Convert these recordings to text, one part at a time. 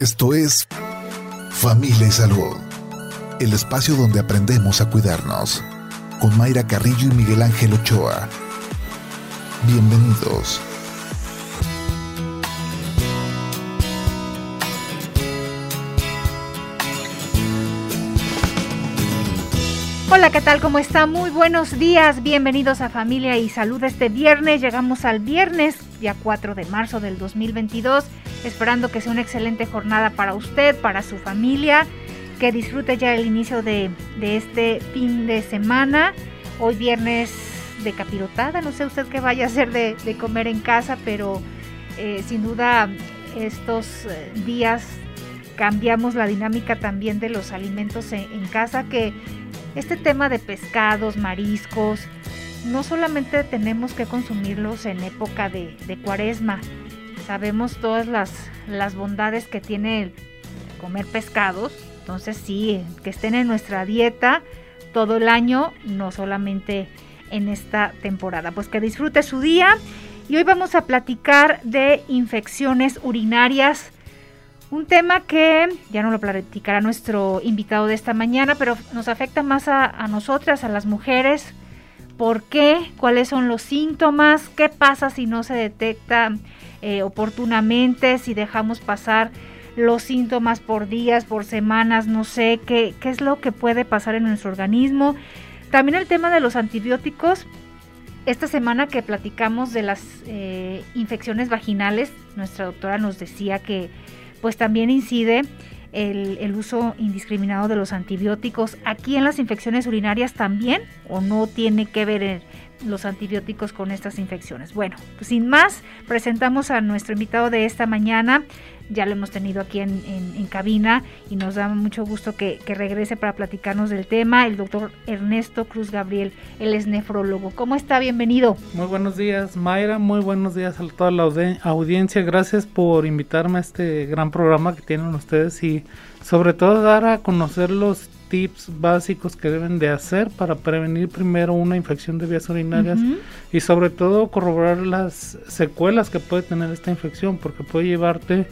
Esto es Familia y Salud, el espacio donde aprendemos a cuidarnos, con Mayra Carrillo y Miguel Ángel Ochoa. Bienvenidos. Hola, ¿qué tal? ¿Cómo está? Muy buenos días. Bienvenidos a Familia y Salud este viernes. Llegamos al viernes, día 4 de marzo del 2022, esperando que sea una excelente jornada para usted, para su familia, que disfrute ya el inicio de, este fin de semana. Hoy viernes de capirotada, no sé usted qué vaya a hacer de, comer en casa, pero eh, sin duda estos eh, días cambiamos la dinámica también de los alimentos en casa que este tema de pescados, mariscos, no solamente tenemos que consumirlos en época de, cuaresma, sabemos todas las, las bondades que tiene comer pescados, entonces sí, que estén en nuestra dieta todo el año, no solamente en esta temporada. Pues que disfrute su día y hoy vamos a platicar de infecciones urinarias un tema que ya no lo platicará nuestro invitado de esta mañana, pero nos afecta más a, nosotras, a las mujeres. ¿Por qué? ¿Cuáles son los síntomas? ¿Qué pasa si no se detecta eh, oportunamente? Si dejamos pasar los síntomas por días, por semanas, no sé, ¿qué, qué es lo que puede pasar en nuestro organismo? También el tema de los antibióticos. Esta semana que platicamos de las eh, infecciones vaginales, nuestra doctora nos decía que pues también incide el, uso indiscriminado de los antibióticos. Aquí en las infecciones urinarias también, o no tiene que ver los antibióticos con estas infecciones. Bueno, pues sin más, presentamos a nuestro invitado de esta mañana, ya lo hemos tenido aquí en, cabina y nos da mucho gusto que, regrese para platicarnos del tema, el doctor Ernesto Cruz Gabriel, él es nefrólogo. ¿Cómo está? Bienvenido. Muy buenos días, Mayra, muy buenos días a toda la audiencia, gracias por invitarme a este gran programa que tienen ustedes y sobre todo dar a conocer los tips básicos que deben de hacer para prevenir primero una infección de vías urinarias y sobre todo corroborar las secuelas que puede tener esta infección porque puede llevarte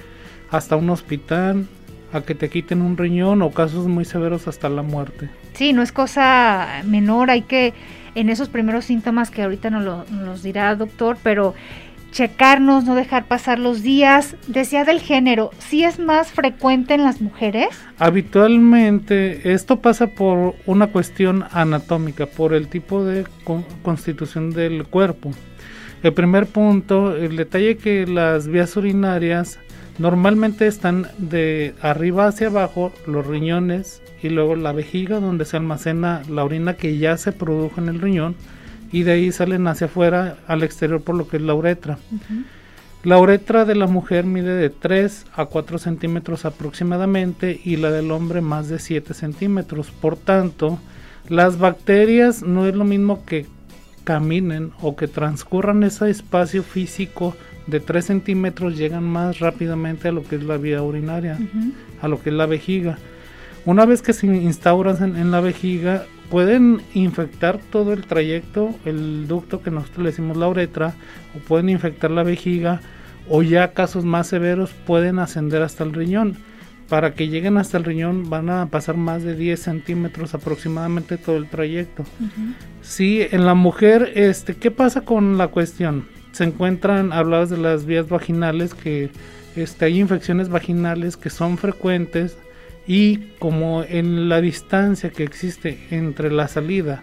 hasta un hospital, a que te quiten un riñón o casos muy severos hasta la muerte. Sí, no es cosa menor, hay que en esos primeros síntomas que ahorita nos, lo, nos dirá el doctor, pero checarnos, no dejar pasar los días. Decía del género, ¿sí es más frecuente en las mujeres? Habitualmente esto pasa por una cuestión anatómica, por el tipo de constitución del cuerpo. El primer punto, el detalle que las vías urinarias Normalmente están de arriba hacia abajo los riñones y luego la vejiga donde se almacena la orina que ya se produjo en el riñón y de ahí salen hacia afuera al exterior por lo que es la uretra. La uretra de la mujer mide de 3 a 4 centímetros aproximadamente y la del hombre más de 7 centímetros. Por tanto, las bacterias no es lo mismo que caminen o que transcurran ese espacio físico de 3 centímetros llegan más rápidamente a lo que es la vía urinaria, a lo que es la vejiga. Una vez que se instauran en, la vejiga, pueden infectar todo el trayecto, el ducto que nosotros le decimos la uretra, o pueden infectar la vejiga, o ya casos más severos pueden ascender hasta el riñón. Para que lleguen hasta el riñón van a pasar más de 10 centímetros aproximadamente todo el trayecto. Sí, en la mujer, este, ¿qué pasa con la cuestión? se encuentran, habladas de las vías vaginales, que este, hay infecciones vaginales que son frecuentes y como en la distancia que existe entre la salida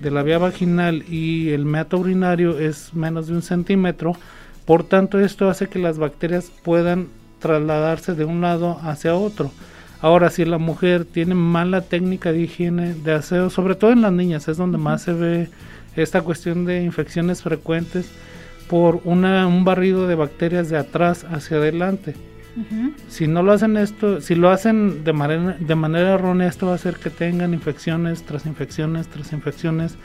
de la vía vaginal y el meato urinario es menos de un centímetro, por tanto esto hace que las bacterias puedan trasladarse de un lado hacia otro. Ahora, si la mujer tiene mala técnica de higiene, de aseo, sobre todo en las niñas, es donde más se ve esta cuestión de infecciones frecuentes, por una, un barrido de bacterias de atrás hacia adelante. Si no lo hacen esto, si lo hacen de manera, de manera errónea, esto va a hacer que tengan infecciones tras infecciones tras infecciones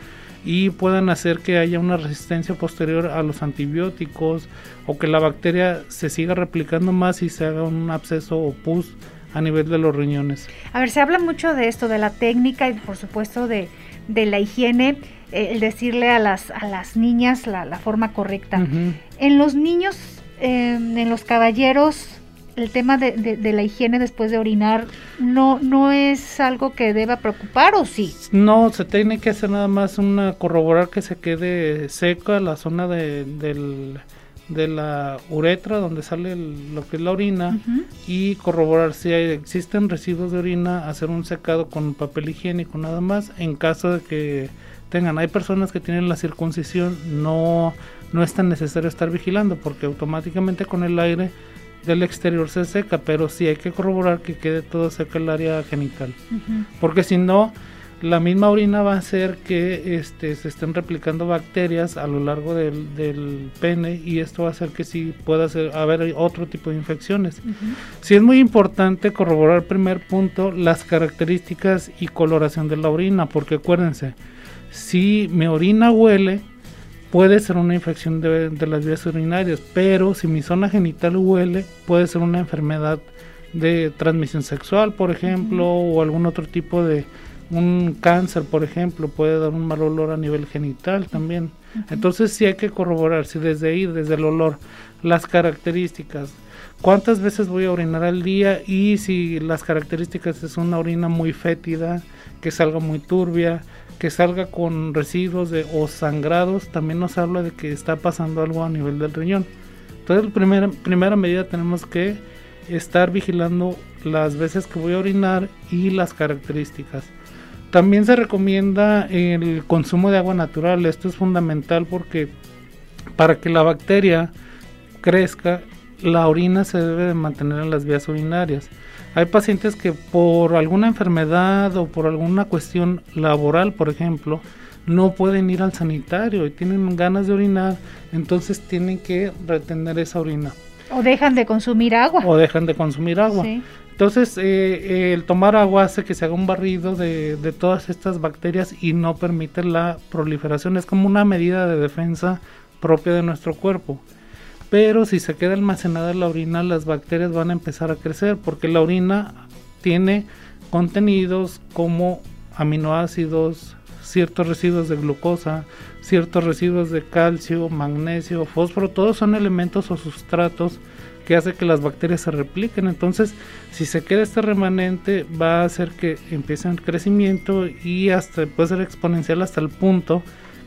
y puedan hacer que haya una resistencia posterior a los antibióticos o que la bacteria se siga replicando más y se haga un absceso o pus a nivel de los riñones. A ver, se habla mucho de esto, de la técnica y por supuesto de, de la higiene. Eh, el decirle a las, a las niñas la, forma correcta. En los niños, em, en los caballeros, el tema de, de, la higiene después de orinar no, no es algo que deba preocupar o sí? No, se tiene que hacer nada más una corroborar que se quede seca la zona de, del, de la uretra donde sale lo que es la orina y corroborar si existen residuos de orina, hacer un secado con papel higiénico nada más en caso de que tengan. Hay personas que tienen la circuncisión, no, no es tan necesario estar vigilando porque automáticamente con el aire del exterior se seca, pero sí hay que corroborar que quede todo seco el área genital. Porque si no, la misma orina va a hacer que este, se estén replicando bacterias a lo largo del, del pene y esto va a hacer que sí pueda haber otro tipo de infecciones. Sí es muy importante corroborar, primer punto, las características y coloración de la orina, porque acuérdense, si mi orina huele, puede ser una infección de, las vías urinarias, pero si mi zona genital huele, puede ser una enfermedad de transmisión sexual, por ejemplo, o algún otro tipo de un cáncer, por ejemplo, puede dar un mal olor a nivel genital también. Entonces sí hay que corroborar si desde ahí, desde el olor, las características, cuántas veces voy a orinar al día y si las características es una orina muy fétida, que salga muy turbia, que salga con residuos de, o sangrados, también nos habla de que está pasando algo a nivel del riñón. Entonces, primera, primera medida tenemos que estar vigilando las veces que voy a orinar y las características. También se recomienda el consumo de agua natural. Esto es fundamental porque para que la bacteria crezca, la orina se debe de mantener en las vías urinarias. Hay pacientes que por alguna enfermedad o por alguna cuestión laboral, por ejemplo, no pueden ir al sanitario y tienen ganas de orinar, entonces tienen que retener esa orina. O dejan de consumir agua. O dejan de consumir agua. Entonces, eh, eh, el tomar agua hace que se haga un barrido de, de, todas estas bacterias y no permite la proliferación. Es como una medida de defensa propia de nuestro cuerpo pero si se queda almacenada en la orina las bacterias van a empezar a crecer porque la orina tiene contenidos como aminoácidos, ciertos residuos de glucosa, ciertos residuos de calcio, magnesio, fósforo, todos son elementos o sustratos que hace que las bacterias se repliquen. Entonces, si se queda este remanente, va a hacer que empiece el crecimiento y hasta puede ser exponencial hasta el punto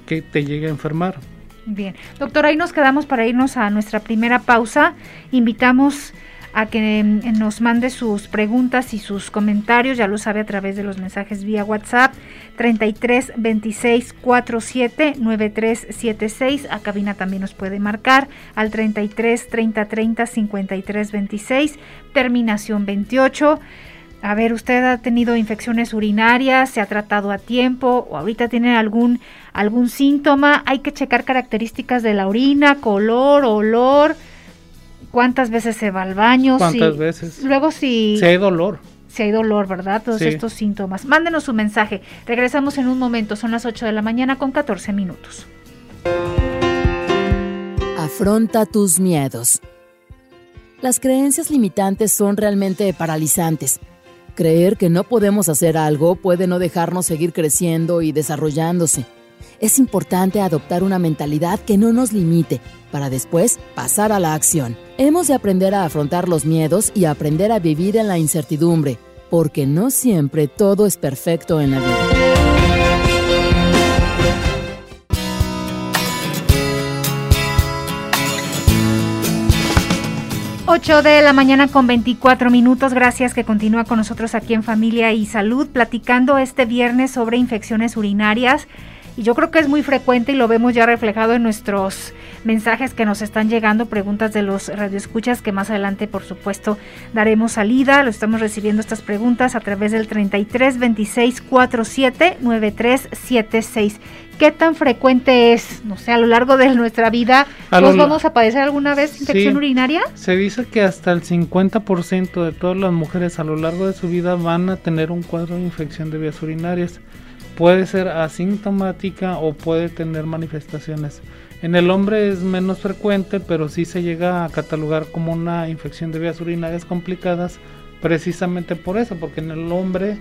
que te llegue a enfermar. Bien, doctor, ahí nos quedamos para irnos a nuestra primera pausa. Invitamos a que mm, nos mande sus preguntas y sus comentarios, ya lo sabe a través de los mensajes vía WhatsApp 33 26 47 93 76. A cabina también nos puede marcar al 33 30 30 53 26, terminación 28. A ver, ¿usted ha tenido infecciones urinarias? ¿Se ha tratado a tiempo? ¿O ahorita tiene algún, algún síntoma? Hay que checar características de la orina, color, olor. ¿Cuántas veces se va al baño? ¿Cuántas veces? Luego si... Si hay dolor. Si hay dolor, ¿verdad? Todos estos síntomas. Mándenos su mensaje. Regresamos en un momento. Son las 8 de la mañana con 14 minutos. Afronta tus miedos. Las creencias limitantes son realmente paralizantes Creer que no podemos hacer algo puede no dejarnos seguir creciendo y desarrollándose. Es importante adoptar una mentalidad que no nos limite para después pasar a la acción. Hemos de aprender a afrontar los miedos y aprender a vivir en la incertidumbre, porque no siempre todo es perfecto en la vida. 8 de la mañana con 24 minutos. Gracias que continúa con nosotros aquí en Familia y Salud, platicando este viernes sobre infecciones urinarias. Y yo creo que es muy frecuente y lo vemos ya reflejado en nuestros mensajes que nos están llegando, preguntas de los radioescuchas que más adelante, por supuesto, daremos salida. Lo estamos recibiendo estas preguntas a través del 33 26 47 93 76. ¿Qué tan frecuente es, no sé, a lo largo de nuestra vida, nos vamos a padecer alguna vez infección urinaria? Se dice que hasta el 50% de todas las mujeres a lo largo de su vida van a tener un cuadro de infección de vías urinarias. Puede ser asintomática o puede tener manifestaciones. En el hombre es menos frecuente, pero sí se llega a catalogar como una infección de vías urinarias complicadas precisamente por eso, porque en el hombre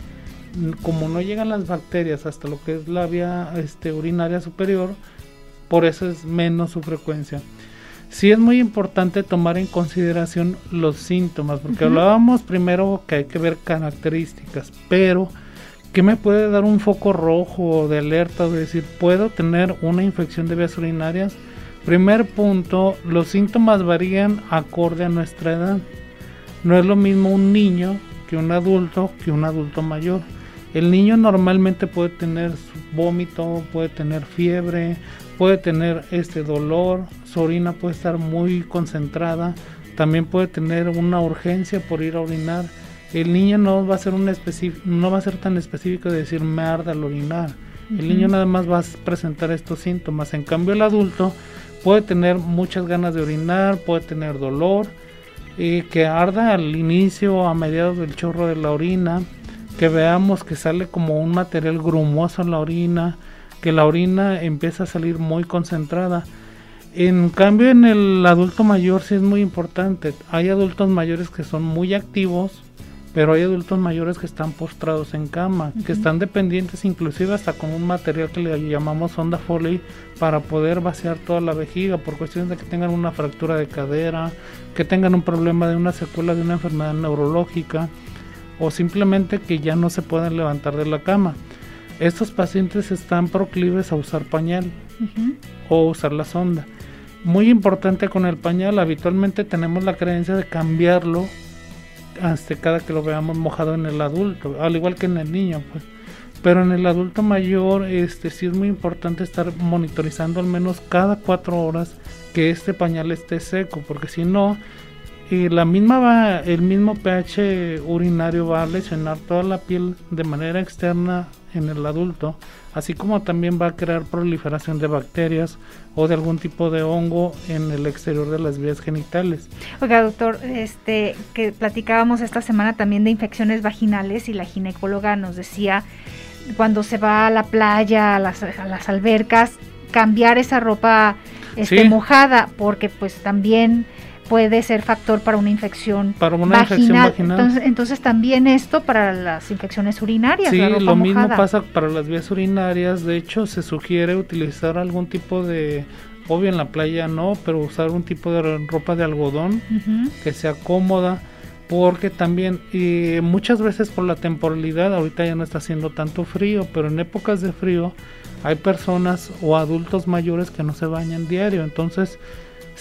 como no llegan las bacterias hasta lo que es la vía este, urinaria superior, por eso es menos su frecuencia. sí es muy importante tomar en consideración los síntomas, porque hablábamos primero que hay que ver características, pero ¿qué me puede dar un foco rojo de alerta de decir, puedo tener una infección de vías urinarias? Primer punto, los síntomas varían acorde a nuestra edad. No es lo mismo un niño que un adulto que un adulto mayor. El niño normalmente puede tener vómito, puede tener fiebre, puede tener este dolor, su orina puede estar muy concentrada, también puede tener una urgencia por ir a orinar. El niño no va a ser un no va a ser tan específico de decir me arda al orinar. El niño nada más va a presentar estos síntomas. En cambio el adulto puede tener muchas ganas de orinar, puede tener dolor, y que arda al inicio o a mediados del chorro de la orina, que veamos que sale como un material grumoso en la orina, que la orina empieza a salir muy concentrada. En cambio en el adulto mayor sí es muy importante. Hay adultos mayores que son muy activos, pero hay adultos mayores que están postrados en cama, que están dependientes inclusive hasta con un material que le llamamos sonda Foley para poder vaciar toda la vejiga por cuestiones de que tengan una fractura de cadera, que tengan un problema de una secuela de una enfermedad neurológica o simplemente que ya no se puedan levantar de la cama. Estos pacientes están proclives a usar pañal o usar la sonda. Muy importante con el pañal, habitualmente tenemos la creencia de cambiarlo hasta cada que lo veamos mojado en el adulto, al igual que en el niño, pues. Pero en el adulto mayor, este sí es muy importante estar monitorizando al menos cada cuatro horas que este pañal esté seco, porque si no, la misma va, el mismo pH urinario va a lesionar toda la piel de manera externa en el adulto, así como también va a crear proliferación de bacterias o de algún tipo de hongo en el exterior de las vías genitales. Oiga, doctor, este que platicábamos esta semana también de infecciones vaginales y la ginecóloga nos decía cuando se va a la playa, a las, albercas, cambiar esa ropa este, mojada, porque pues también puede ser factor para una infección para una vaginal. Infección vaginal. Entonces, también esto para las infecciones urinarias. Sí, lo mismo pasa para las vías urinarias. De hecho, se sugiere utilizar algún tipo de, obvio en la playa no, pero usar un tipo de ropa de algodón que sea cómoda. Porque también, y muchas veces por la temporalidad, ahorita ya no está haciendo tanto frío, pero en épocas de frío hay personas o adultos mayores que no se bañan diario. Entonces,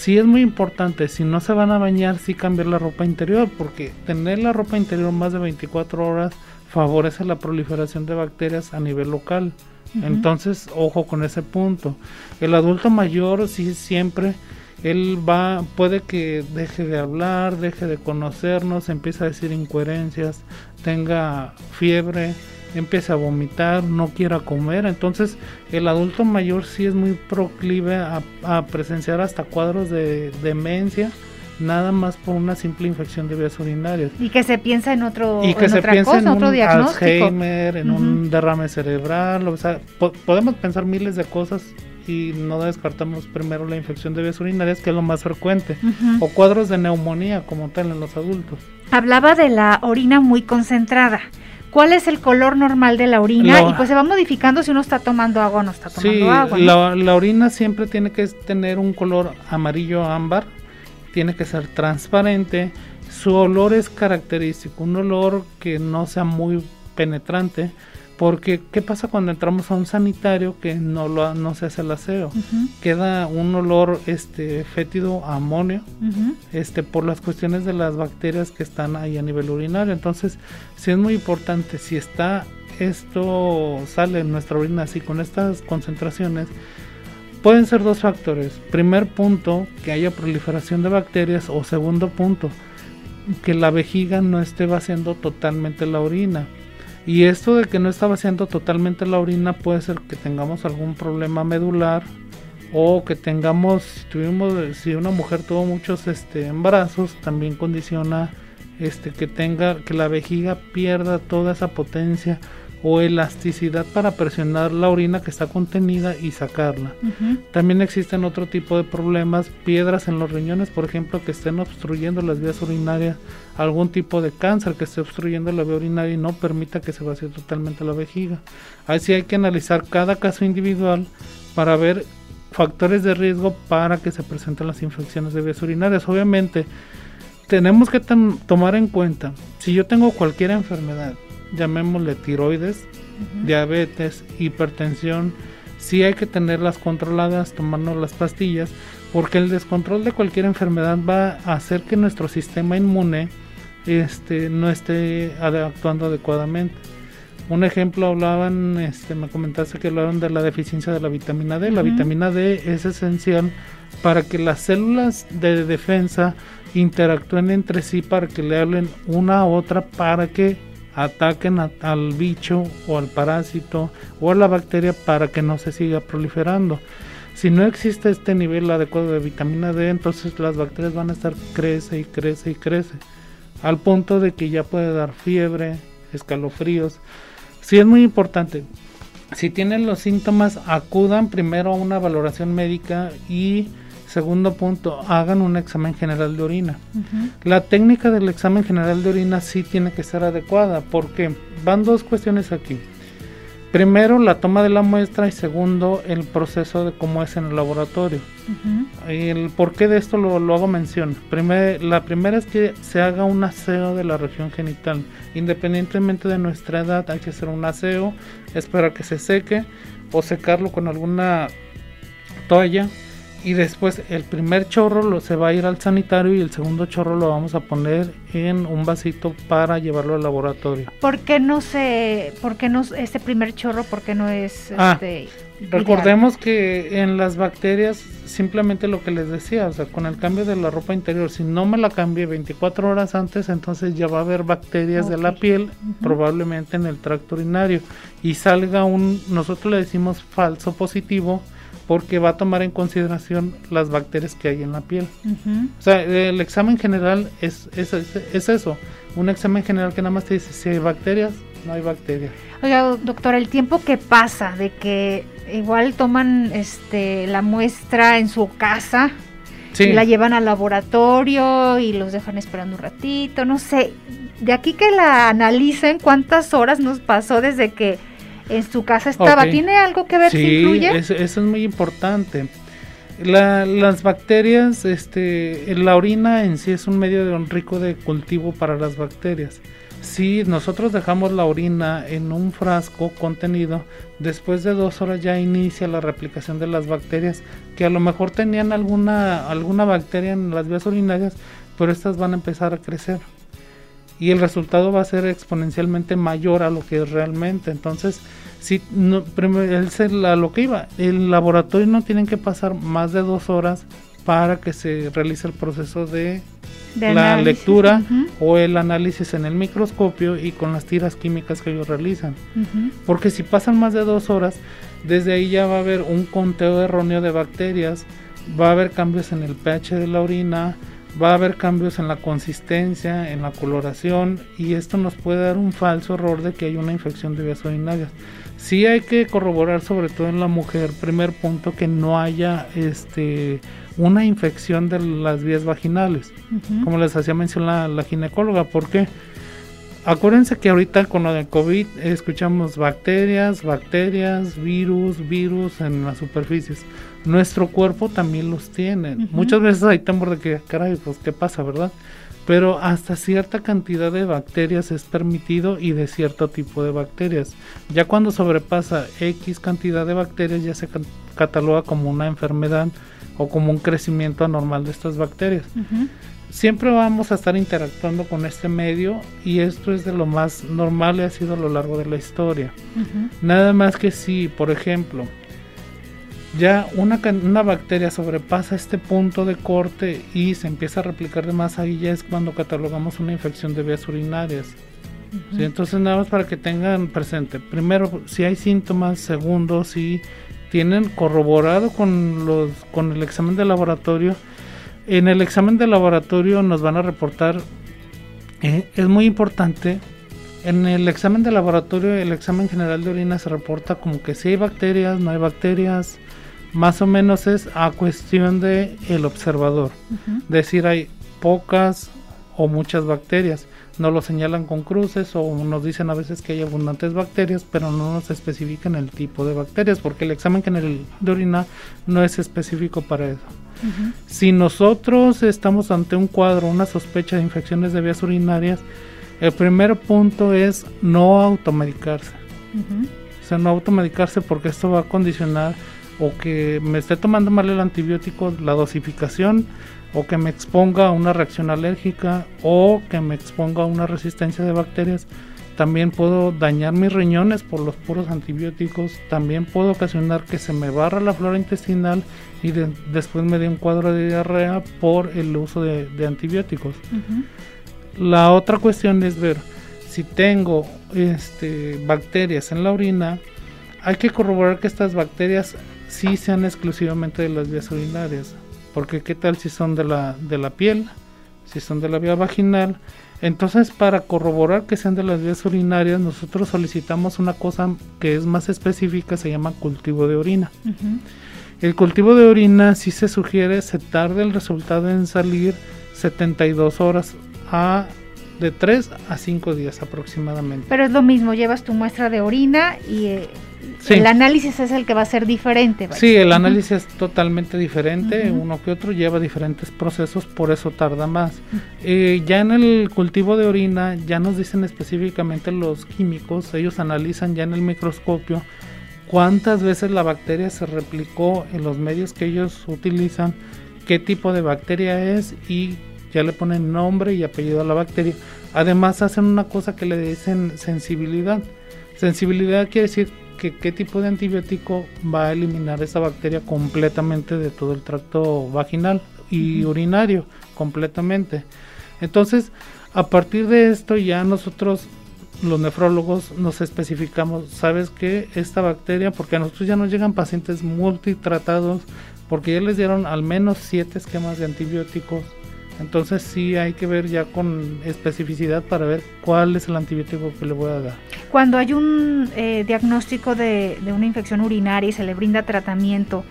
sí es muy importante, si no se van a bañar, sí cambiar la ropa interior, porque tener la ropa interior más de 24 horas favorece la proliferación de bacterias a nivel local. Entonces, ojo con ese punto. El adulto mayor sí siempre él va puede que deje de hablar, deje de conocernos, empieza a decir incoherencias, tenga fiebre, empieza a vomitar, no quiera comer. Entonces el adulto mayor sí es muy proclive a, presenciar hasta cuadros de demencia nada más por una simple infección de vías urinarias. Y que se piensa en otro y que se piensa en otro un Alzheimer, en un derrame cerebral, o sea, podemos pensar miles de cosas y no descartamos primero la infección de vías urinarias, que es lo más frecuente, o cuadros de neumonía como tal en los adultos. Hablaba de la orina muy concentrada cuál es el color normal de la orina y pues se va modificando si uno está tomando agua o no está tomando agua. La, orina siempre tiene que tener un color amarillo ámbar, tiene que ser transparente, su olor es característico, un olor que no sea muy penetrante, porque, ¿qué pasa cuando entramos a un sanitario que no, lo, no se hace el aseo? Queda un olor este, fétido a amonio este, por las cuestiones de las bacterias que están ahí a nivel urinario. Entonces, sí es muy importante, si está esto, sale en nuestra orina así con estas concentraciones, pueden ser dos factores. Primer punto, que haya proliferación de bacterias o segundo punto, que la vejiga no esté vaciando totalmente la orina y esto de que no está vaciando totalmente la orina puede ser que tengamos algún problema medular o que tengamos, si tuvimos, si una mujer tuvo muchos este, embarazos, también condiciona este, que tenga, que la vejiga pierda toda esa potencia o elasticidad para presionar la orina que está contenida y sacarla. También existen otro tipo de problemas, piedras en los riñones, por ejemplo, que estén obstruyendo las vías urinarias, algún tipo de cáncer que esté obstruyendo la vía urinaria y no permita que se vacíe totalmente la vejiga. Ahí sí hay que analizar cada caso individual para ver factores de riesgo para que se presenten las infecciones de vías urinarias. Obviamente, tenemos que tomar en cuenta, si yo tengo cualquier enfermedad, llamémosle tiroides, diabetes, hipertensión, sí hay que tenerlas controladas, tomarnos las pastillas, porque el descontrol de cualquier enfermedad va a hacer que nuestro sistema inmune este, no esté actuando adecuadamente. Un ejemplo hablaban, este, me comentaste que hablaban de la deficiencia de la vitamina D. La vitamina D es esencial para que las células de defensa interactúen entre sí para que le hablen una a otra para que ataquen al bicho o al parásito o a la bacteria para que no se siga proliferando. Si no existe este nivel adecuado de vitamina D, entonces las bacterias van a estar crece y crece y crece, al punto de que ya puede dar fiebre, escalofríos. Sí es muy importante. Si tienen los síntomas, acudan primero a una valoración médica y segundo punto, hagan un examen general de orina. La técnica del examen general de orina sí tiene que ser adecuada porque van dos cuestiones aquí. Primero, la toma de la muestra y segundo, el proceso de cómo es en el laboratorio. El por qué de esto lo, hago mención. la primera es que se haga un aseo de la región genital. Independientemente de nuestra edad, hay que hacer un aseo, esperar que se seque o secarlo con alguna toalla y después el primer chorro lo, se va a ir al sanitario y el segundo chorro lo vamos a poner en un vasito para llevarlo al laboratorio. ¿Por qué no se, por qué no este primer chorro, por qué no es ah, este, Recordemos que en las bacterias simplemente lo que les decía, o sea, con el cambio de la ropa interior, si no me la cambié 24 horas antes, entonces ya va a haber bacterias de la piel, probablemente en el tracto urinario, y salga un, nosotros le decimos falso positivo, porque va a tomar en consideración las bacterias que hay en la piel. O sea, el examen general es, es, es, eso, un examen general que nada más te dice si hay bacterias, no hay bacterias. Oiga, doctor, el tiempo que pasa de que igual toman este la muestra en su casa y la llevan al laboratorio y los dejan esperando un ratito, no sé, de aquí que la analicen cuántas horas nos pasó desde que en su casa estaba. ¿Tiene algo que ver si influye? Eso, eso es muy importante. las bacterias, este, la orina en sí es un medio rico de cultivo para las bacterias. Si nosotros dejamos la orina en un frasco contenido, después de dos horas ya inicia la replicación de las bacterias que a lo mejor tenían alguna, alguna bacteria en las vías urinarias, pero estas van a empezar a crecer y el resultado va a ser exponencialmente mayor a lo que es realmente. Entonces, si no, es a lo que iba, el laboratorio no tienen que pasar más de dos horas para que se realice el proceso de, la lectura o el análisis en el microscopio y con las tiras químicas que ellos realizan. Porque si pasan más de dos horas, desde ahí ya va a haber un conteo erróneo de bacterias, va a haber cambios en el pH de la orina, va a haber cambios en la consistencia, en la coloración y esto nos puede dar un falso error de que hay una infección de vías urinarias. Sí hay que corroborar sobre todo en la mujer, primer punto, que no haya este una infección de las vías vaginales, como les hacía mención la, la ginecóloga, porque acuérdense que ahorita con lo del COVID escuchamos bacterias, bacterias, virus, virus en las superficies nuestro cuerpo también los tiene. Muchas veces hay temor de que, caray, pues qué pasa, ¿verdad? Pero hasta cierta cantidad de bacterias es permitido y de cierto tipo de bacterias. Ya cuando sobrepasa X cantidad de bacterias ya se cataloga como una enfermedad o como un crecimiento anormal de estas bacterias. Siempre vamos a estar interactuando con este medio y esto es de lo más normal y ha sido a lo largo de la historia. Nada más que si, por ejemplo, ya una, una, bacteria sobrepasa este punto de corte y se empieza a replicar de más, ahí ya es cuando catalogamos una infección de vías urinarias. Entonces nada más para que tengan presente, primero si hay síntomas, segundo si tienen corroborado con, los, con el examen de laboratorio, en el examen de laboratorio nos van a reportar, eh, es muy importante, en el examen de laboratorio, el examen general de orina se reporta como que si hay bacterias, no hay bacterias, más o menos es a cuestión de el observador. Decir hay pocas o muchas bacterias. no lo señalan con cruces o nos dicen a veces que hay abundantes bacterias, pero no nos especifican el tipo de bacterias, porque el examen general de orina no es específico para eso. Si nosotros estamos ante un cuadro, una sospecha de infecciones de vías urinarias, el primer punto es no automedicarse. O sea, no automedicarse porque esto va a condicionar o que me esté tomando mal el antibiótico, la dosificación, o que me exponga a una reacción alérgica, o que me exponga a una resistencia de bacterias. También puedo dañar mis riñones por los puros antibióticos. También puedo ocasionar que se me barra la flora intestinal y después me dé un cuadro de diarrea por el uso de, antibióticos. La otra cuestión es ver si tengo este, bacterias en la orina. Hay que corroborar que estas bacterias sí sean exclusivamente de las vías urinarias. Porque qué tal si son de la, de la piel, si son de la vía vaginal. Entonces para corroborar que sean de las vías urinarias nosotros solicitamos una cosa que es más específica, se llama cultivo de orina. El cultivo de orina si se sugiere se tarda el resultado en salir 72 horas a de 3 a 5 días aproximadamente. Pero es lo mismo, llevas tu muestra de orina y eh, el análisis es el que va a ser diferente. Sí, el análisis es totalmente diferente, uno que otro lleva diferentes procesos, por eso tarda más. Eh, ya en el cultivo de orina ya nos dicen específicamente los químicos, ellos analizan ya en el microscopio cuántas veces la bacteria se replicó en los medios que ellos utilizan, qué tipo de bacteria es y ya le ponen nombre y apellido a la bacteria. Además hacen una cosa que le dicen sensibilidad. Sensibilidad quiere decir qué tipo de antibiótico va a eliminar esa bacteria completamente de todo el tracto vaginal y urinario, completamente. Entonces, a partir de esto ya nosotros los nefrólogos nos especificamos, sabes que esta bacteria, porque a nosotros ya nos llegan pacientes multitratados, porque ya les dieron al menos siete esquemas de antibióticos entonces sí hay que ver ya con especificidad para ver cuál es el antibiótico que le voy a dar. Cuando hay un eh, diagnóstico de, una infección urinaria y se le brinda tratamiento,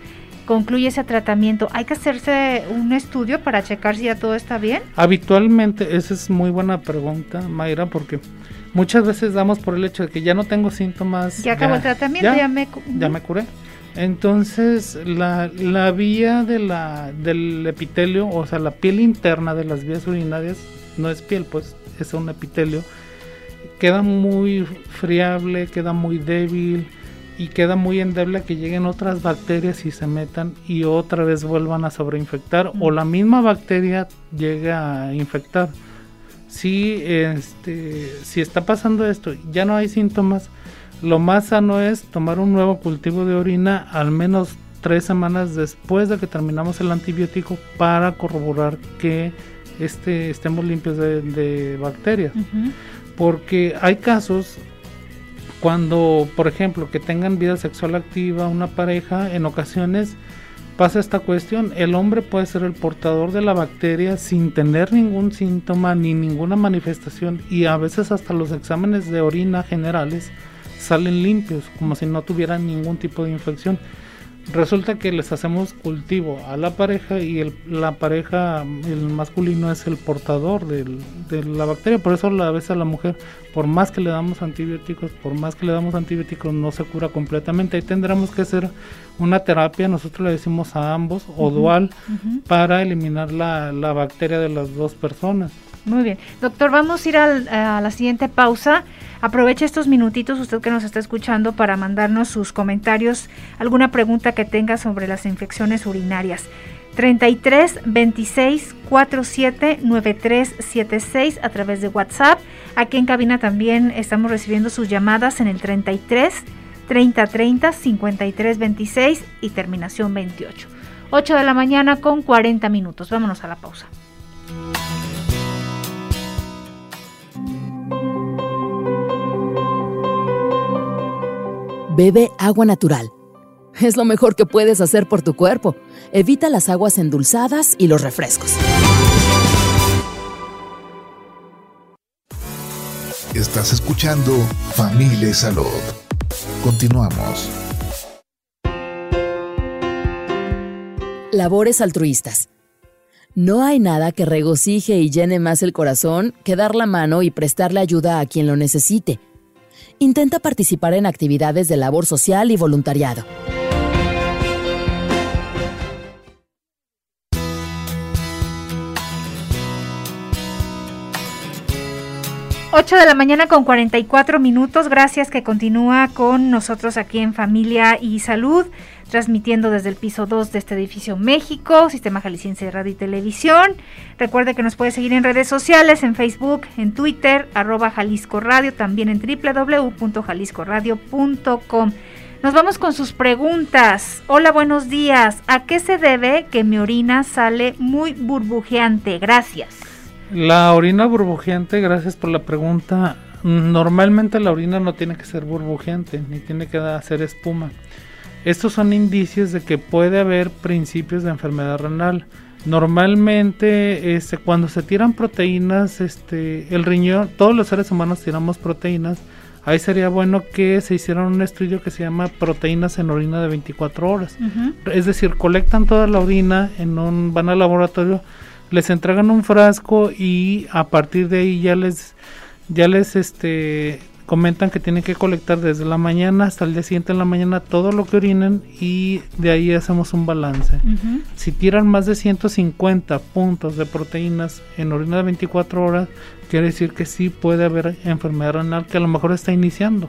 concluye ese tratamiento, ¿hay que hacerse un estudio para checar si ya todo está bien? Habitualmente, esa es muy buena pregunta, Mayra, porque muchas veces damos por el hecho de que ya no tengo síntomas. Ya acabó el tratamiento, ya, me, ya me curé. Entonces, la, la vía de la, del epitelio, o sea, la piel interna de las vías urinarias, no es piel, pues es un epitelio, queda muy friable, queda muy débil y queda muy endeble a que lleguen otras bacterias y se metan y otra vez vuelvan a sobreinfectar o la misma bacteria llega a infectar. Si, este, si está pasando esto, ya no hay síntomas, lo más sano es tomar un nuevo cultivo de orina al menos tres semanas después de que terminamos el antibiótico para corroborar que este, estemos limpios de, bacterias. Porque hay casos cuando, por ejemplo, que tengan vida sexual activa una pareja, en ocasiones pasa esta cuestión, el hombre puede ser el portador de la bacteria sin tener ningún síntoma ni ninguna manifestación y a veces hasta los exámenes de orina generales salen limpios, como si no tuvieran ningún tipo de infección. Resulta que les hacemos cultivo a la pareja y el, la pareja, el masculino es el portador de la bacteria, por eso a veces a la mujer, por más que le damos antibióticos, por más que le damos antibióticos, no se cura completamente. Ahí tendremos que hacer una terapia, nosotros le decimos a ambos, o dual, para eliminar la, la bacteria de las dos personas. Muy bien. Doctor, vamos a ir a la siguiente pausa. Aproveche estos minutitos, usted que nos está escuchando, para mandarnos sus comentarios, alguna pregunta que tenga sobre las infecciones urinarias. 33 26 47 93 76 a través de WhatsApp. Aquí en cabina también estamos recibiendo sus llamadas en el 33 30 30 53 26 y terminación 28. 8 de la mañana con 40 minutos. Vámonos a la pausa. Bebe agua natural. Es lo mejor que puedes hacer por tu cuerpo. Evita las aguas endulzadas y los refrescos. Estás escuchando Familia Salud. Continuamos. Labores altruistas. No hay nada que regocije y llene más el corazón que dar la mano y prestarle ayuda a quien lo necesite. Intenta participar en actividades de labor social y voluntariado. 8 de la mañana con 44 minutos. Gracias que continúa con nosotros aquí en Familia y Salud, transmitiendo desde el piso 2 de este edificio México, Sistema Jalisciense de Radio y Televisión. Recuerde que nos puede seguir en redes sociales, en Facebook, en Twitter, arroba Jalisco Radio, también en www.jaliscoradio.com. Nos vamos con sus preguntas. Hola, buenos días. ¿A qué se debe que mi orina sale muy burbujeante? Gracias. La orina burbujeante, gracias por la pregunta. Normalmente la orina no tiene que ser burbujeante, ni tiene que hacer espuma. Estos son indicios de que puede haber principios de enfermedad renal. Normalmente, este, cuando se tiran proteínas, este, el riñón, todos los seres humanos tiramos proteínas. Ahí sería bueno que se hiciera un estudio que se llama proteínas en orina de 24 horas. Es decir, colectan toda la orina en un, van al laboratorio, les entregan un frasco y a partir de ahí ya les ya les este comentan que tienen que colectar desde la mañana hasta el día siguiente en la mañana todo lo que orinen y de ahí hacemos un balance. Si tiran más de 150 puntos de proteínas en orina de 24 horas, quiere decir que sí puede haber enfermedad renal que a lo mejor está iniciando.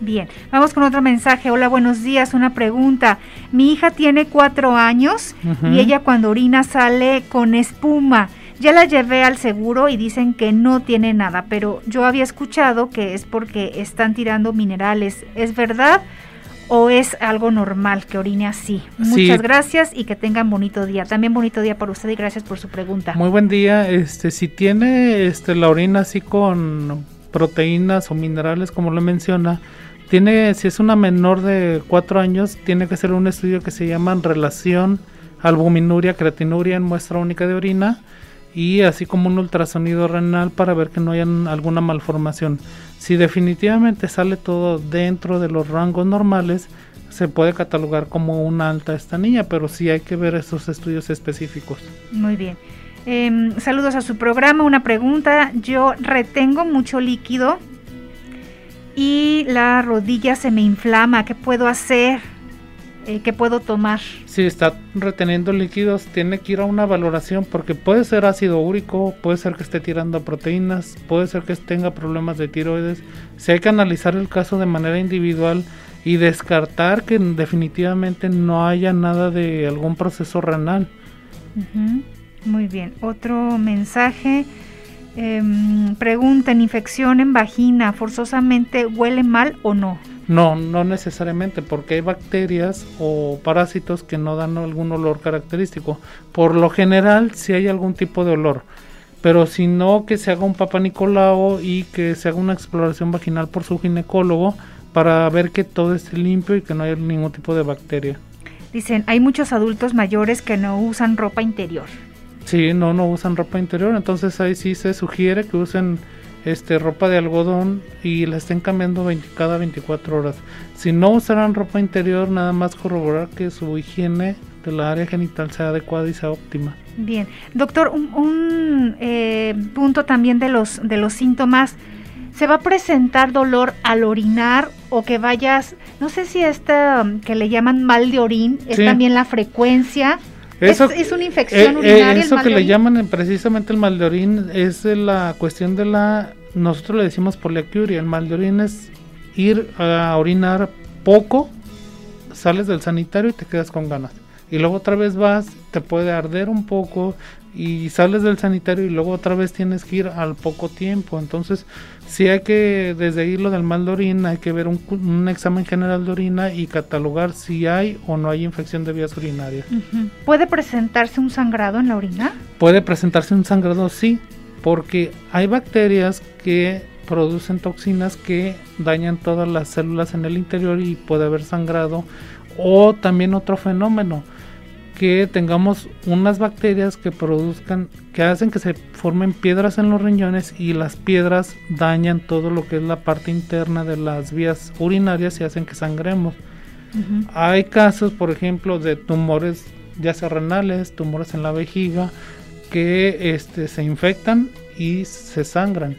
Bien, vamos con otro mensaje. Hola, buenos días. Una pregunta. Mi hija tiene cuatro años y ella cuando orina sale con espuma. Ya la llevé al seguro y dicen que no tiene nada, pero yo había escuchado que es porque están tirando minerales. ¿Es verdad o es algo normal que orine así? Muchas gracias y que tengan bonito día. También bonito día para usted y gracias por su pregunta. Muy buen día. Este, si tiene este la orina así con proteínas o minerales como lo menciona, tiene, si es una menor de 4 años, tiene que hacer un estudio que se llama relación albuminuria, creatinuria en muestra única de orina y así como un ultrasonido renal para ver que no haya alguna malformación. Si definitivamente sale todo dentro de los rangos normales, se puede catalogar como una alta esta niña, pero sí hay que ver esos estudios específicos. Muy bien. Em, saludos a su programa. Una pregunta. Yo retengo mucho líquido y la rodilla se me inflama. ¿Qué puedo hacer? Eh, ¿Qué puedo tomar? Si está reteniendo líquidos, tiene que ir a una valoración porque puede ser ácido úrico, puede ser que esté tirando proteínas, puede ser que tenga problemas de tiroides. Si hay que analizar el caso de manera individual y descartar que definitivamente no haya nada de algún proceso renal. Muy bien. Otro mensaje. Eh, preguntan, ¿infección en vagina forzosamente huele mal o no? No, no necesariamente, porque hay bacterias o parásitos que no dan algún olor característico. Por lo general, si hay algún tipo de olor, pero si no, que se haga un papá Nicolau y que se haga una exploración vaginal por su ginecólogo para ver que todo esté limpio y que no haya ningún tipo de bacteria. Dicen, hay muchos adultos mayores que no usan ropa interior. Sí, no, no usan ropa interior, entonces ahí sí se sugiere que usen este ropa de algodón y la estén cambiando cada 24 horas. Si no usarán ropa interior, nada más corroborar que su higiene de la área genital sea adecuada y sea óptima. Bien, doctor, un, eh, punto también de los de los síntomas. ¿Se va a presentar dolor al orinar o que vayas, no sé si esta que le llaman mal de orín, es también la frecuencia? Es, una infección eh, eh, urinaria. eso que le llaman precisamente el mal de orín es la cuestión de la. Nosotros le decimos poliacuria. El mal de orín es ir a orinar poco, sales del sanitario y te quedas con ganas. Y luego otra vez vas, te puede arder un poco y sales del sanitario y luego otra vez tienes que ir al poco tiempo. Entonces, si hay que, desde ahí lo del mal de orina, hay que ver un, examen general de orina y catalogar si hay o no hay infección de vías urinarias. ¿Puede presentarse un sangrado en la orina? Puede presentarse un sangrado, sí, porque hay bacterias que producen toxinas que dañan todas las células en el interior y puede haber sangrado. O también otro fenómeno, que tengamos unas bacterias que produzcan, que hacen que se formen piedras en los riñones y las piedras dañan todo lo que es la parte interna de las vías urinarias y hacen que sangremos. Hay casos, por ejemplo, de tumores ya sea renales, tumores en la vejiga, que este, se infectan y se sangran.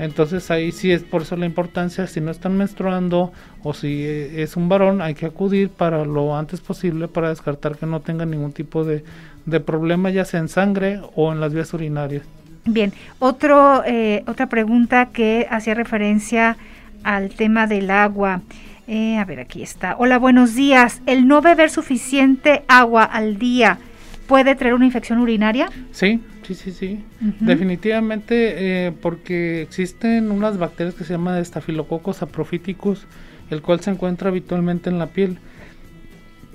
Entonces ahí sí es por eso la importancia, si no están menstruando o si e, es un varón, hay que acudir para lo antes posible para descartar que no tenga ningún tipo de, de problema, ya sea en sangre o en las vías urinarias. Bien, Otro, eh, otra pregunta que hacía referencia al tema del agua. Eh, a ver, aquí está. Hola, buenos días. ¿El no beber suficiente agua al día puede traer una infección urinaria? Sí, sí, sí, sí. Definitivamente eh, porque existen unas bacterias que se llaman Staphylococcus aprophyticus, el cual se encuentra habitualmente en la piel.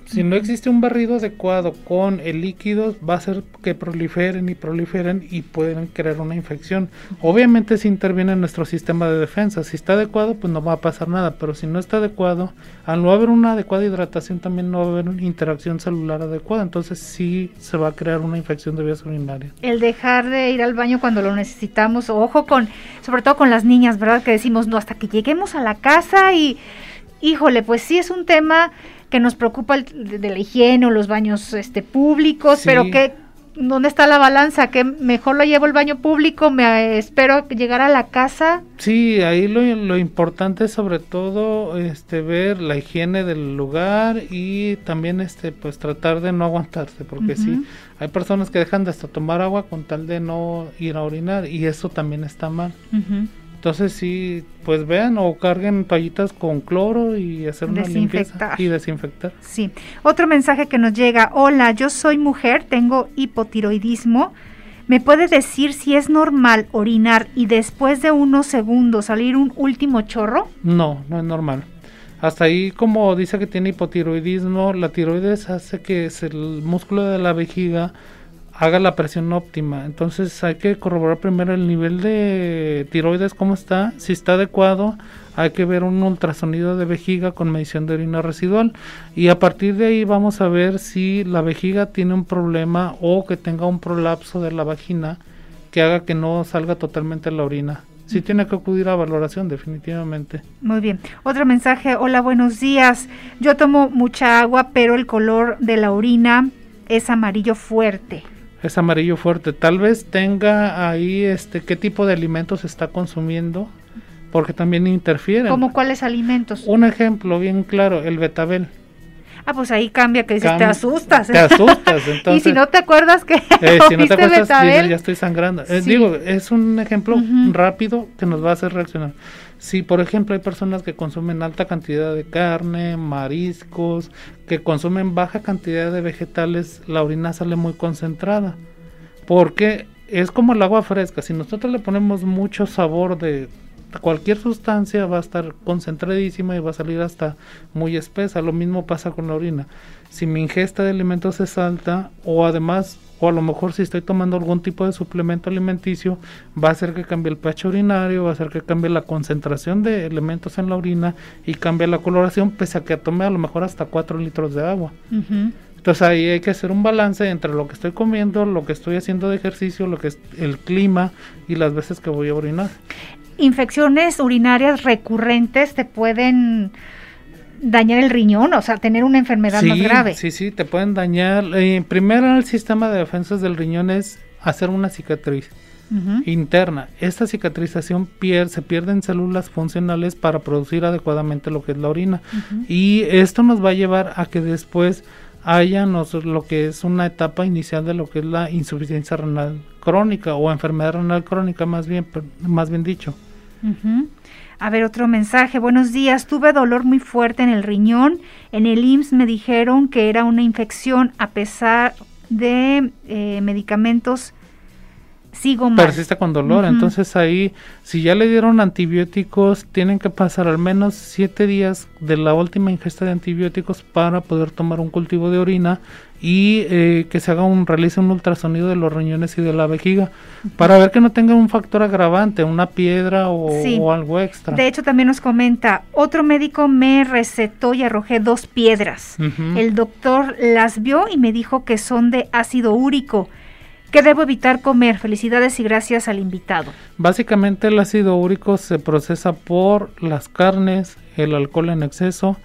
Si no existe un barrido adecuado con el líquido, va a hacer que proliferen y proliferen y pueden crear una infección. Obviamente si interviene en nuestro sistema de defensa, si está adecuado, pues no va a pasar nada, pero si no está adecuado, al no haber una adecuada hidratación, también no va a haber una interacción celular adecuada, entonces sí se va a crear una infección de vías urinarias. El dejar de ir al baño cuando lo necesitamos, ojo con, sobre todo con las niñas, ¿verdad? Que decimos, no, hasta que lleguemos a la casa y, híjole, pues sí es un tema que nos preocupa el, de, la higiene o los baños este, públicos, pero que ¿dónde está la balanza? ¿Que mejor lo llevo al baño público? ¿Me eh, espero llegar a la casa? Sí, ahí lo, lo, importante es sobre todo este, ver la higiene del lugar y también este, pues tratar de no aguantarse, porque sí, hay personas que dejan de hasta tomar agua con tal de no ir a orinar y eso también está mal. Entonces sí, pues vean o carguen toallitas con cloro y hacer una limpieza y desinfectar. Sí. Otro mensaje que nos llega, hola, yo soy mujer, tengo hipotiroidismo. ¿Me puede decir si es normal orinar y después de unos segundos salir un último chorro? No, no es normal. Hasta ahí, como dice que tiene hipotiroidismo, la tiroides hace que el músculo de la vejiga haga la presión óptima. Entonces hay que corroborar primero el nivel de tiroides, cómo está, si está adecuado, hay que ver un ultrasonido de vejiga con medición de orina residual y a partir de ahí vamos a ver si la vejiga tiene un problema o que tenga un prolapso de la vagina que haga que no salga totalmente la orina. Sí tiene que acudir a valoración, definitivamente. Muy bien. Otro mensaje. Hola, buenos días. Yo tomo mucha agua, pero el color de la orina es amarillo fuerte es amarillo fuerte. Tal vez tenga ahí este qué tipo de alimentos está consumiendo, porque también interfieren. ¿Cómo cuáles alimentos? Un ejemplo bien claro, el betabel. Ah, pues ahí cambia, que dices, te asustas. Te asustas, entonces. y si no te acuerdas que eh, si no te acuerdas, ya estoy sangrando. Eh, digo, es un ejemplo rápido que nos va a hacer reaccionar. Si, por ejemplo, hay personas que consumen alta cantidad de carne, mariscos, que consumen baja cantidad de vegetales, la orina sale muy concentrada. Porque es como el agua fresca. Si nosotros le ponemos mucho sabor de cualquier sustancia va a estar concentradísima y va a salir hasta muy espesa. Lo mismo pasa con la orina. Si mi ingesta de alimentos es alta o además o a lo mejor si estoy tomando algún tipo de suplemento alimenticio, va a hacer que cambie el pH urinario, va a hacer que cambie la concentración de elementos en la orina y cambie la coloración, pese a que tome a lo mejor hasta 4 litros de agua. Entonces ahí hay que hacer un balance entre lo que estoy comiendo, lo que estoy haciendo de ejercicio, lo que es el clima y las veces que voy a orinar. Infecciones urinarias recurrentes te pueden dañar el riñón, o sea, tener una enfermedad más grave. Sí, sí, te pueden dañar. Eh, primero el sistema de defensas del riñón es hacer una cicatriz interna. Esta cicatrización pierde, se pierden células funcionales para producir adecuadamente lo que es la orina. Y esto nos va a llevar a que después haya lo que es una etapa inicial de lo que es la insuficiencia renal crónica o enfermedad renal crónica más bien, más bien dicho. A ver, otro mensaje. Buenos días. Tuve dolor muy fuerte en el riñón. En el IMSS me dijeron que era una infección a pesar de eh, medicamentos. Sigo mal. Persiste con dolor. Entonces ahí, si ya le dieron antibióticos, tienen que pasar al menos siete días de la última ingesta de antibióticos para poder tomar un cultivo de orina y eh, que se haga un realice un ultrasonido de los riñones y de la vejiga para ver que no tenga un factor agravante, una piedra o, algo extra. De hecho también nos comenta, otro médico me recetó y arrojé dos piedras. El doctor las vio y me dijo que son de ácido úrico. ¿Qué debo evitar comer? Felicidades y gracias al invitado. Básicamente el ácido úrico se procesa por las carnes, el alcohol en exceso,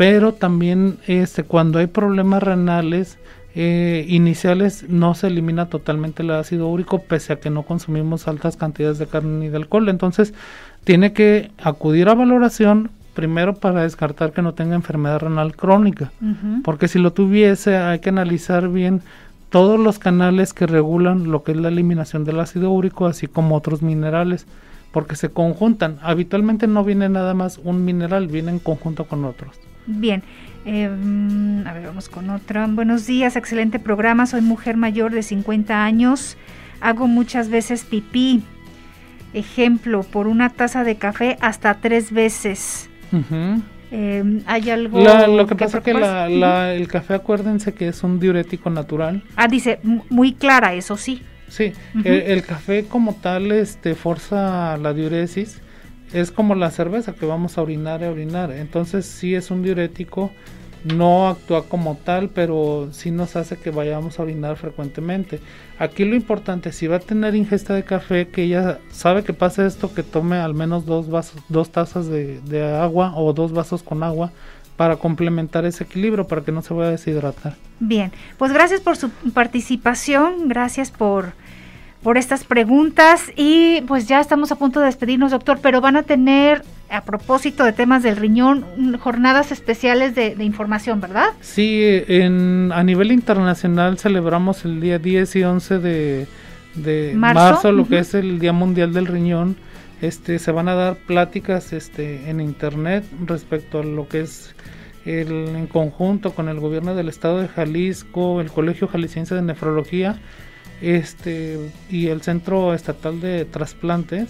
pero también este, cuando hay problemas renales eh, iniciales no se elimina totalmente el ácido úrico pese a que no consumimos altas cantidades de carne ni de alcohol. Entonces tiene que acudir a valoración primero para descartar que no tenga enfermedad renal crónica, porque si lo tuviese hay que analizar bien todos los canales que regulan lo que es la eliminación del ácido úrico, así como otros minerales, porque se conjuntan. Habitualmente no viene nada más un mineral, viene en conjunto con otros. Bien, eh, a ver, vamos con otra. Buenos días, excelente programa. Soy mujer mayor de 50 años. Hago muchas veces pipí. Ejemplo, por una taza de café hasta tres veces. Em, ¿Hay algo? lo que, pasa es que el café, acuérdense que es un diurético natural. Ah, dice, muy clara, eso sí. Sí, el, el, café como tal este, forza la diuresis es como la cerveza que vamos a orinar y orinar. Entonces sí es un diurético, no actúa como tal, pero sí nos hace que vayamos a orinar frecuentemente. Aquí lo importante, si va a tener ingesta de café, que ella sabe que pasa esto, que tome al menos dos, vasos, dos tazas de, de agua o dos vasos con agua para complementar ese equilibrio, para que no se vaya a deshidratar. Bien, pues gracias por su participación, gracias por por estas preguntas y pues ya estamos a punto de despedirnos, doctor, pero van a tener, a propósito de temas del riñón, jornadas especiales de, información, ¿verdad? Sí, en, a nivel internacional celebramos el día 10 y 11 de, marzo, lo que es el Día Mundial del Riñón. Este, se van a dar pláticas este, en internet respecto a lo que es el, en conjunto con el gobierno del estado de Jalisco, el Colegio Jalisciense de Nefrología, este y el Centro Estatal de Trasplantes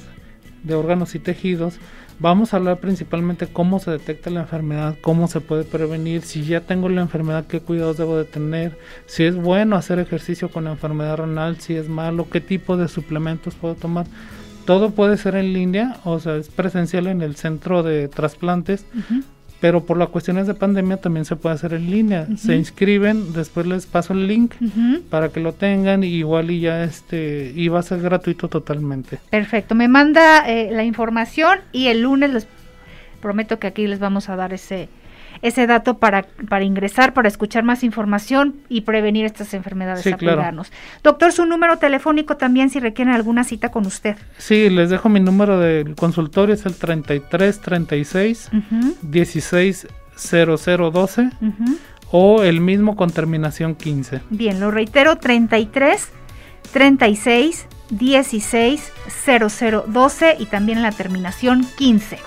de órganos y tejidos, vamos a hablar principalmente cómo se detecta la enfermedad, cómo se puede prevenir, si ya tengo la enfermedad, qué cuidados debo de tener, si es bueno hacer ejercicio con la enfermedad renal, si es malo, qué tipo de suplementos puedo tomar. Todo puede ser en línea, o sea, es presencial en el centro de trasplantes, pero por las cuestiones de pandemia también se puede hacer en línea. Se inscriben, después les paso el link para que lo tengan y igual y ya este y va a ser gratuito totalmente. Perfecto, me manda eh, la información y el lunes les prometo que aquí les vamos a dar ese ese dato para, para ingresar, para escuchar más información y prevenir estas enfermedades sí, Doctor, su número telefónico también si requieren alguna cita con usted. Sí, les dejo mi número de consultorio, es el 33 36 16 0012 o el mismo con terminación 15. Bien, lo reitero, 33 36 16 0012 y también la terminación 15.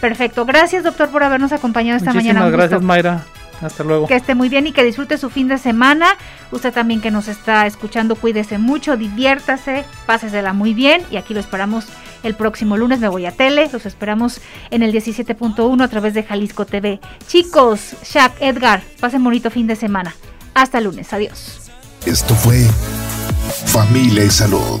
Perfecto. Gracias, doctor, por habernos acompañado esta mañana. Muchísimas gracias, Mayra. Hasta luego. Que esté muy bien y que disfrute su fin de semana. Usted también que nos está escuchando, cuídese mucho, diviértase, pásesela muy bien y aquí lo esperamos el próximo lunes. Me voy a tele, los esperamos en el 17.1 a través de Jalisco TV. Chicos, Shaq, Edgar, pasen bonito fin de semana. Hasta lunes, adiós. Esto fue Familia y Salud